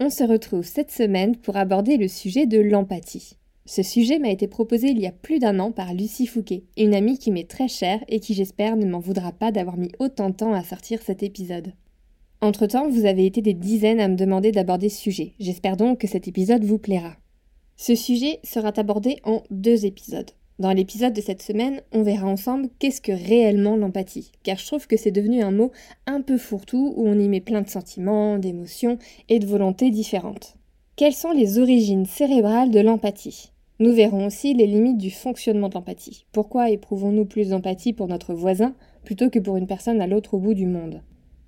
on se retrouve cette semaine pour aborder le sujet de l'empathie. Ce sujet m'a été proposé il y a plus d'un an par Lucie Fouquet, une amie qui m'est très chère et qui j'espère ne m'en voudra pas d'avoir mis autant de temps à sortir cet épisode. Entre-temps, vous avez été des dizaines à me demander d'aborder ce sujet, j'espère donc que cet épisode vous plaira. Ce sujet sera abordé en deux épisodes. Dans l'épisode de cette semaine, on verra ensemble qu'est-ce que réellement l'empathie, car je trouve que c'est devenu un mot un peu fourre-tout où on y met plein de sentiments, d'émotions et de volontés différentes. Quelles sont les origines cérébrales de l'empathie? Nous verrons aussi les limites du fonctionnement de l'empathie. Pourquoi éprouvons-nous plus d'empathie pour notre voisin plutôt que pour une personne à l'autre bout du monde?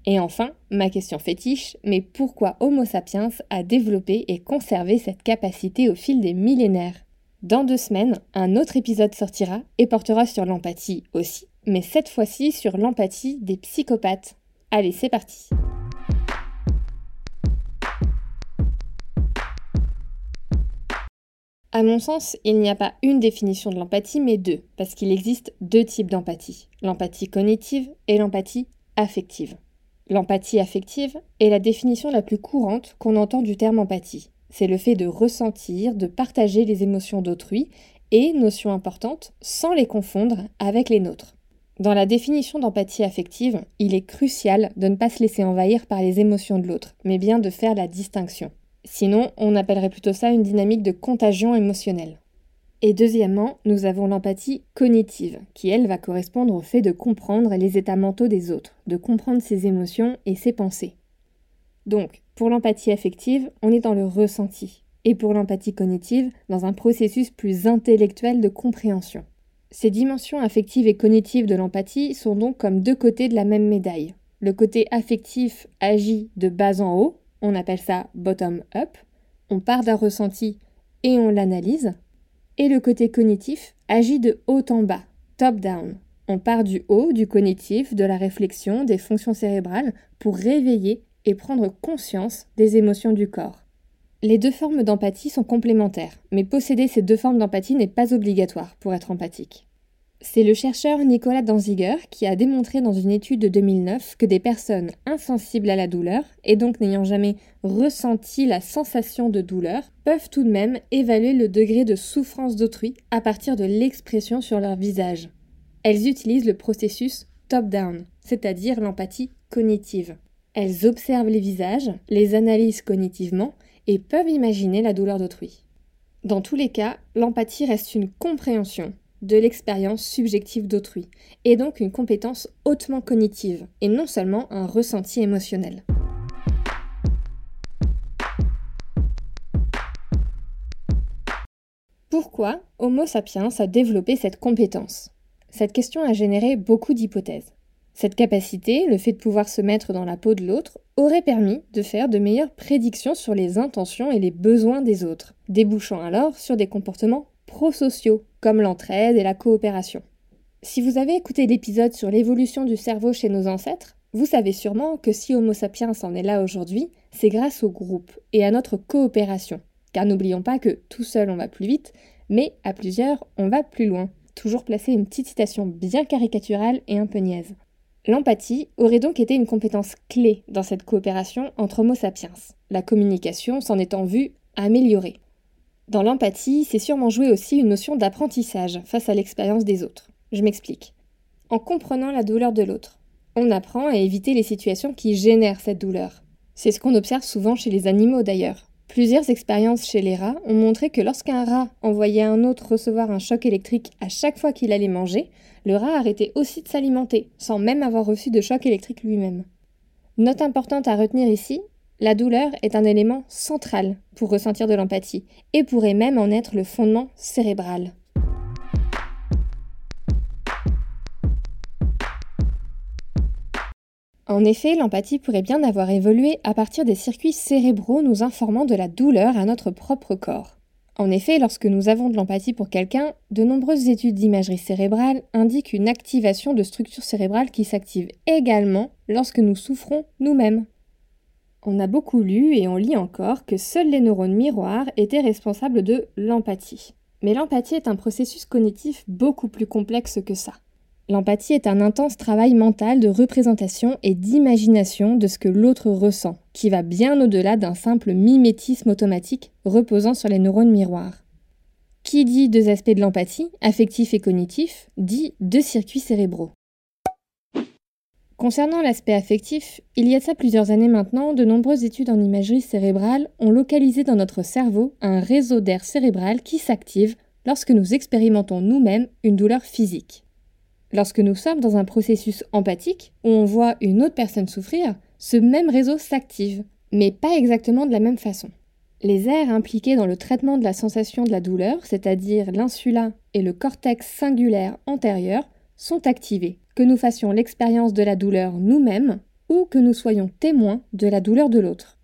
Et enfin, ma question fétiche, mais pourquoi Homo sapiens a développé et conservé cette capacité au fil des millénaires? Dans deux semaines, un autre épisode sortira et portera sur l'empathie aussi, mais cette fois-ci sur l'empathie des psychopathes. Allez, c'est parti À mon sens, il n'y a pas une définition de l'empathie, mais deux, parce qu'il existe deux types d'empathie, l'empathie cognitive et l'empathie affective. L'empathie affective est la définition la plus courante qu'on entend du terme empathie. C'est le fait de ressentir, de partager les émotions d'autrui et, notion importante, sans les confondre avec les nôtres. Dans la définition d'empathie affective, il est crucial de ne pas se laisser envahir par les émotions de l'autre, mais bien de faire la distinction. Sinon, on appellerait plutôt ça une dynamique de contagion émotionnelle. Et deuxièmement, nous avons l'empathie cognitive, qui elle va correspondre au fait de comprendre les états mentaux des autres, de comprendre ses émotions et ses pensées. Donc, pour l'empathie affective, on est dans le ressenti, et pour l'empathie cognitive, dans un processus plus intellectuel de compréhension. Ces dimensions affectives et cognitives de l'empathie sont donc comme deux côtés de la même médaille. Le côté affectif agit de bas en haut, on appelle ça bottom-up, on part d'un ressenti et on l'analyse, et le côté cognitif agit de haut en bas, top-down. On part du haut, du cognitif, de la réflexion, des fonctions cérébrales, pour réveiller et prendre conscience des émotions du corps. Les deux formes d'empathie sont complémentaires, mais posséder ces deux formes d'empathie n'est pas obligatoire pour être empathique. C'est le chercheur Nicolas Danziger qui a démontré dans une étude de 2009 que des personnes insensibles à la douleur, et donc n'ayant jamais ressenti la sensation de douleur, peuvent tout de même évaluer le degré de souffrance d'autrui à partir de l'expression sur leur visage. Elles utilisent le processus top-down, c'est-à-dire l'empathie cognitive. Elles observent les visages, les analysent cognitivement et peuvent imaginer la douleur d'autrui. Dans tous les cas, l'empathie reste une compréhension de l'expérience subjective d'autrui, et donc une compétence hautement cognitive, et non seulement un ressenti émotionnel. Pourquoi Homo sapiens a développé cette compétence? Cette question a généré beaucoup d'hypothèses. Cette capacité, le fait de pouvoir se mettre dans la peau de l'autre, aurait permis de faire de meilleures prédictions sur les intentions et les besoins des autres, débouchant alors sur des comportements prosociaux, comme l'entraide et la coopération. Si vous avez écouté l'épisode sur l'évolution du cerveau chez nos ancêtres, vous savez sûrement que si Homo sapiens en est là aujourd'hui, c'est grâce au groupe et à notre coopération. Car n'oublions pas que tout seul on va plus vite, mais à plusieurs on va plus loin. Toujours placer une petite citation bien caricaturale et un peu niaise. L'empathie aurait donc été une compétence clé dans cette coopération entre Homo sapiens, la communication s'en étant vue améliorée. Dans l'empathie, c'est sûrement joué aussi une notion d'apprentissage face à l'expérience des autres. Je m'explique. En comprenant la douleur de l'autre, on apprend à éviter les situations qui génèrent cette douleur. C'est ce qu'on observe souvent chez les animaux d'ailleurs. Plusieurs expériences chez les rats ont montré que lorsqu'un rat envoyait un autre recevoir un choc électrique à chaque fois qu'il allait manger, le rat arrêtait aussi de s'alimenter, sans même avoir reçu de choc électrique lui-même. Note importante à retenir ici, la douleur est un élément central pour ressentir de l'empathie, et pourrait même en être le fondement cérébral. En effet, l'empathie pourrait bien avoir évolué à partir des circuits cérébraux nous informant de la douleur à notre propre corps. En effet, lorsque nous avons de l'empathie pour quelqu'un, de nombreuses études d'imagerie cérébrale indiquent une activation de structures cérébrales qui s'activent également lorsque nous souffrons nous-mêmes. On a beaucoup lu et on lit encore que seuls les neurones miroirs étaient responsables de l'empathie. Mais l'empathie est un processus cognitif beaucoup plus complexe que ça. L'empathie est un intense travail mental de représentation et d'imagination de ce que l'autre ressent, qui va bien au-delà d'un simple mimétisme automatique reposant sur les neurones miroirs. Qui dit deux aspects de l'empathie, affectif et cognitif, dit deux circuits cérébraux. Concernant l'aspect affectif, il y a de ça plusieurs années maintenant, de nombreuses études en imagerie cérébrale ont localisé dans notre cerveau un réseau d'air cérébral qui s'active lorsque nous expérimentons nous-mêmes une douleur physique. Lorsque nous sommes dans un processus empathique, où on voit une autre personne souffrir, ce même réseau s'active, mais pas exactement de la même façon. Les aires impliqués dans le traitement de la sensation de la douleur, c'est-à-dire l'insula et le cortex singulaire antérieur, sont activés, que nous fassions l'expérience de la douleur nous-mêmes ou que nous soyons témoins de la douleur de l'autre.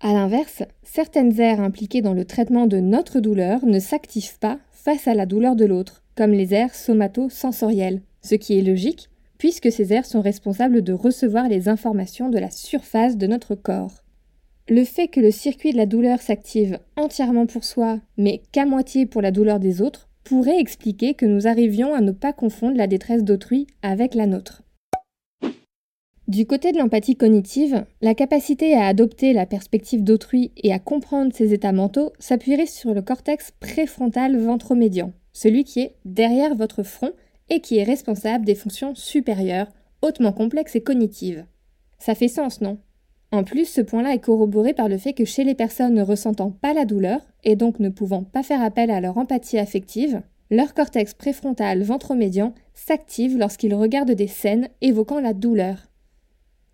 A l'inverse, certaines aires impliquées dans le traitement de notre douleur ne s'activent pas face à la douleur de l'autre, comme les aires somato-sensorielles, ce qui est logique, puisque ces aires sont responsables de recevoir les informations de la surface de notre corps. Le fait que le circuit de la douleur s'active entièrement pour soi, mais qu'à moitié pour la douleur des autres, pourrait expliquer que nous arrivions à ne pas confondre la détresse d'autrui avec la nôtre. Du côté de l'empathie cognitive, la capacité à adopter la perspective d'autrui et à comprendre ses états mentaux s'appuierait sur le cortex préfrontal ventromédian, celui qui est derrière votre front et qui est responsable des fonctions supérieures, hautement complexes et cognitives. Ça fait sens, non? En plus, ce point-là est corroboré par le fait que chez les personnes ne ressentant pas la douleur, et donc ne pouvant pas faire appel à leur empathie affective, leur cortex préfrontal ventromédian s'active lorsqu'ils regardent des scènes évoquant la douleur.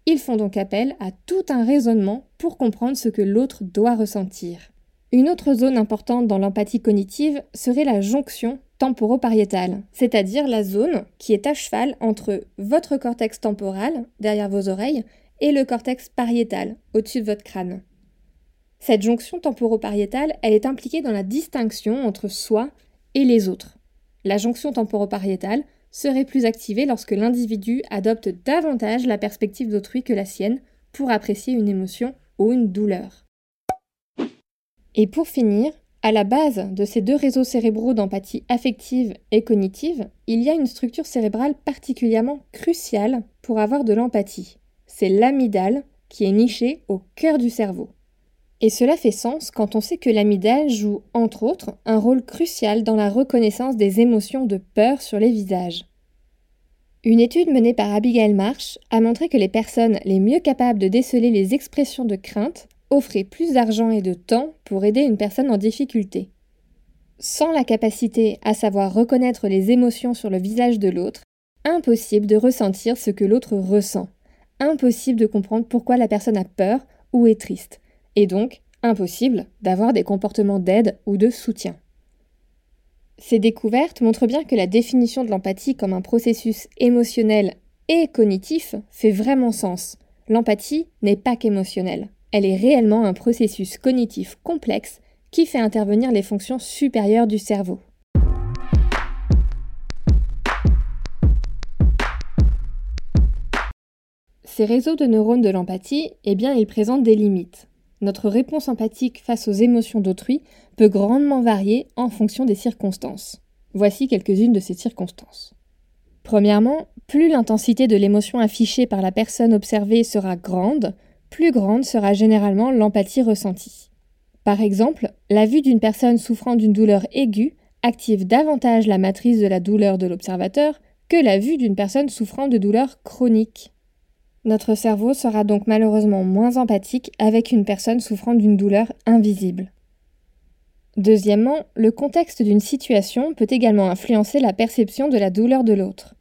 Ils font donc appel à tout un raisonnement pour comprendre ce que l'autre doit ressentir. Une autre zone importante dans l'empathie cognitive serait la jonction temporopariétale, c'est-à-dire la zone qui est à cheval entre votre cortex temporal, derrière vos oreilles, et le cortex pariétal, au-dessus de votre crâne. Cette jonction temporopariétale, elle est impliquée dans la distinction entre soi et les autres. La jonction temporopariétale serait plus activée lorsque l'individu adopte davantage la perspective d'autrui que la sienne pour apprécier une émotion ou une douleur. Et pour finir, à la base de ces deux réseaux cérébraux d'empathie affective et cognitive, il y a une structure cérébrale particulièrement cruciale pour avoir de l'empathie. C'est l'amygdale qui est nichée au cœur du cerveau. Et cela fait sens quand on sait que l'amygdale joue, entre autres, un rôle crucial dans la reconnaissance des émotions de peur sur les visages. Une étude menée par Abigail Marsh a montré que les personnes les mieux capables de déceler les expressions de crainte offrez plus d'argent et de temps pour aider une personne en difficulté. Sans la capacité à savoir reconnaître les émotions sur le visage de l'autre, impossible de ressentir ce que l'autre ressent, impossible de comprendre pourquoi la personne a peur ou est triste, et donc impossible d'avoir des comportements d'aide ou de soutien. Ces découvertes montrent bien que la définition de l'empathie comme un processus émotionnel et cognitif fait vraiment sens. L'empathie n'est pas qu'émotionnelle. Elle est réellement un processus cognitif complexe qui fait intervenir les fonctions supérieures du cerveau. Ces réseaux de neurones de l'empathie, eh bien, ils présentent des limites. Notre réponse empathique face aux émotions d'autrui peut grandement varier en fonction des circonstances. Voici quelques-unes de ces circonstances. Premièrement, plus l'intensité de l'émotion affichée par la personne observée sera grande, plus grande sera généralement l'empathie ressentie. Par exemple, la vue d'une personne souffrant d'une douleur aiguë active davantage la matrice de la douleur de l'observateur que la vue d'une personne souffrant de douleurs chroniques. Notre cerveau sera donc malheureusement moins empathique avec une personne souffrant d'une douleur invisible. Deuxièmement, le contexte d'une situation peut également influencer la perception de la douleur de l'autre.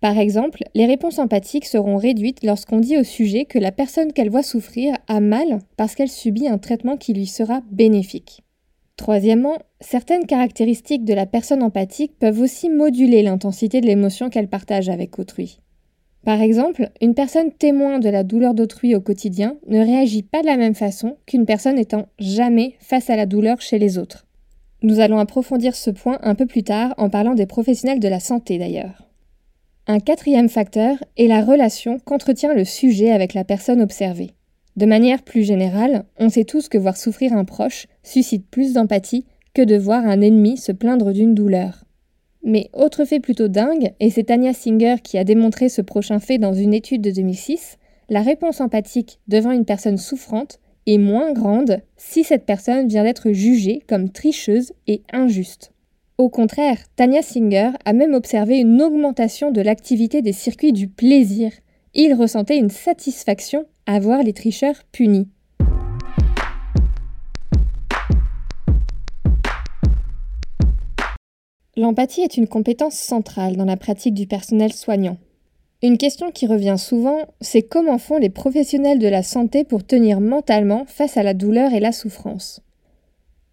Par exemple, les réponses empathiques seront réduites lorsqu'on dit au sujet que la personne qu'elle voit souffrir a mal parce qu'elle subit un traitement qui lui sera bénéfique. Troisièmement, certaines caractéristiques de la personne empathique peuvent aussi moduler l'intensité de l'émotion qu'elle partage avec autrui. Par exemple, une personne témoin de la douleur d'autrui au quotidien ne réagit pas de la même façon qu'une personne étant jamais face à la douleur chez les autres. Nous allons approfondir ce point un peu plus tard en parlant des professionnels de la santé d'ailleurs. Un quatrième facteur est la relation qu'entretient le sujet avec la personne observée. De manière plus générale, on sait tous que voir souffrir un proche suscite plus d'empathie que de voir un ennemi se plaindre d'une douleur. Mais autre fait plutôt dingue, et c'est Tanya Singer qui a démontré ce prochain fait dans une étude de 2006, la réponse empathique devant une personne souffrante est moins grande si cette personne vient d'être jugée comme tricheuse et injuste. Au contraire, Tanya Singer a même observé une augmentation de l'activité des circuits du plaisir. Il ressentait une satisfaction à voir les tricheurs punis. L'empathie est une compétence centrale dans la pratique du personnel soignant. Une question qui revient souvent, c'est comment font les professionnels de la santé pour tenir mentalement face à la douleur et la souffrance?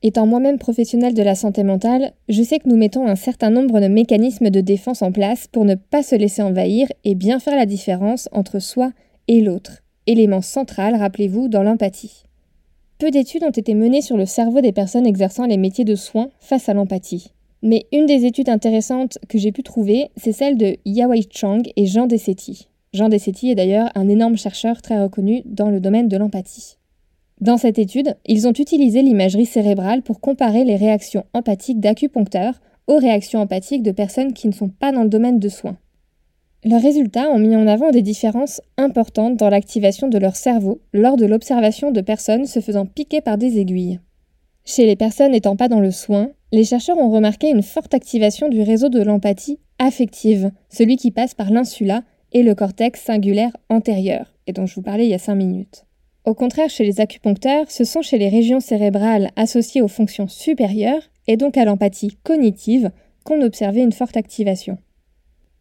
Étant moi-même professionnel de la santé mentale, je sais que nous mettons un certain nombre de mécanismes de défense en place pour ne pas se laisser envahir et bien faire la différence entre soi et l'autre, élément central, rappelez-vous, dans l'empathie. Peu d'études ont été menées sur le cerveau des personnes exerçant les métiers de soins face à l'empathie. Mais une des études intéressantes que j'ai pu trouver, c'est celle de Yawei Chang et Jean Dessetti. Jean Dessetti est d'ailleurs un énorme chercheur très reconnu dans le domaine de l'empathie. Dans cette étude, ils ont utilisé l'imagerie cérébrale pour comparer les réactions empathiques d'acupuncteurs aux réactions empathiques de personnes qui ne sont pas dans le domaine de soins. Leurs résultats ont mis en avant des différences importantes dans l'activation de leur cerveau lors de l'observation de personnes se faisant piquer par des aiguilles. Chez les personnes n'étant pas dans le soin, les chercheurs ont remarqué une forte activation du réseau de l'empathie affective, celui qui passe par l'insula et le cortex singulaire antérieur, et dont je vous parlais il y a 5 minutes. Au contraire, chez les acupuncteurs, ce sont chez les régions cérébrales associées aux fonctions supérieures, et donc à l'empathie cognitive, qu'on observait une forte activation.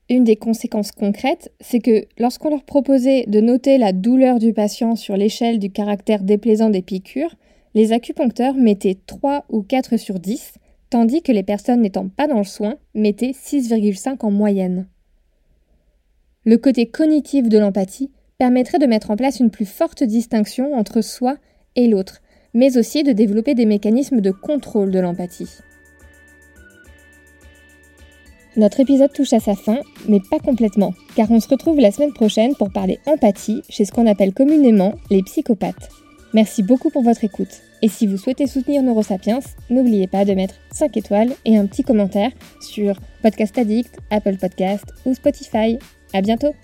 Une des conséquences concrètes, c'est que lorsqu'on leur proposait de noter la douleur du patient sur l'échelle du caractère déplaisant des piqûres, les acupuncteurs mettaient 3 ou 4 sur 10, tandis que les personnes n'étant pas dans le soin mettaient 6,5 en moyenne. Le côté cognitif de l'empathie permettrait de mettre en place une plus forte distinction entre soi et l'autre, mais aussi de développer des mécanismes de contrôle de l'empathie. Notre épisode touche à sa fin, mais pas complètement, car on se retrouve la semaine prochaine pour parler empathie chez ce qu'on appelle communément les psychopathes. Merci beaucoup pour votre écoute. Et si vous souhaitez soutenir Neurosapiens, n'oubliez pas de mettre 5 étoiles et un petit commentaire sur Podcast Addict, Apple Podcast ou Spotify. À bientôt!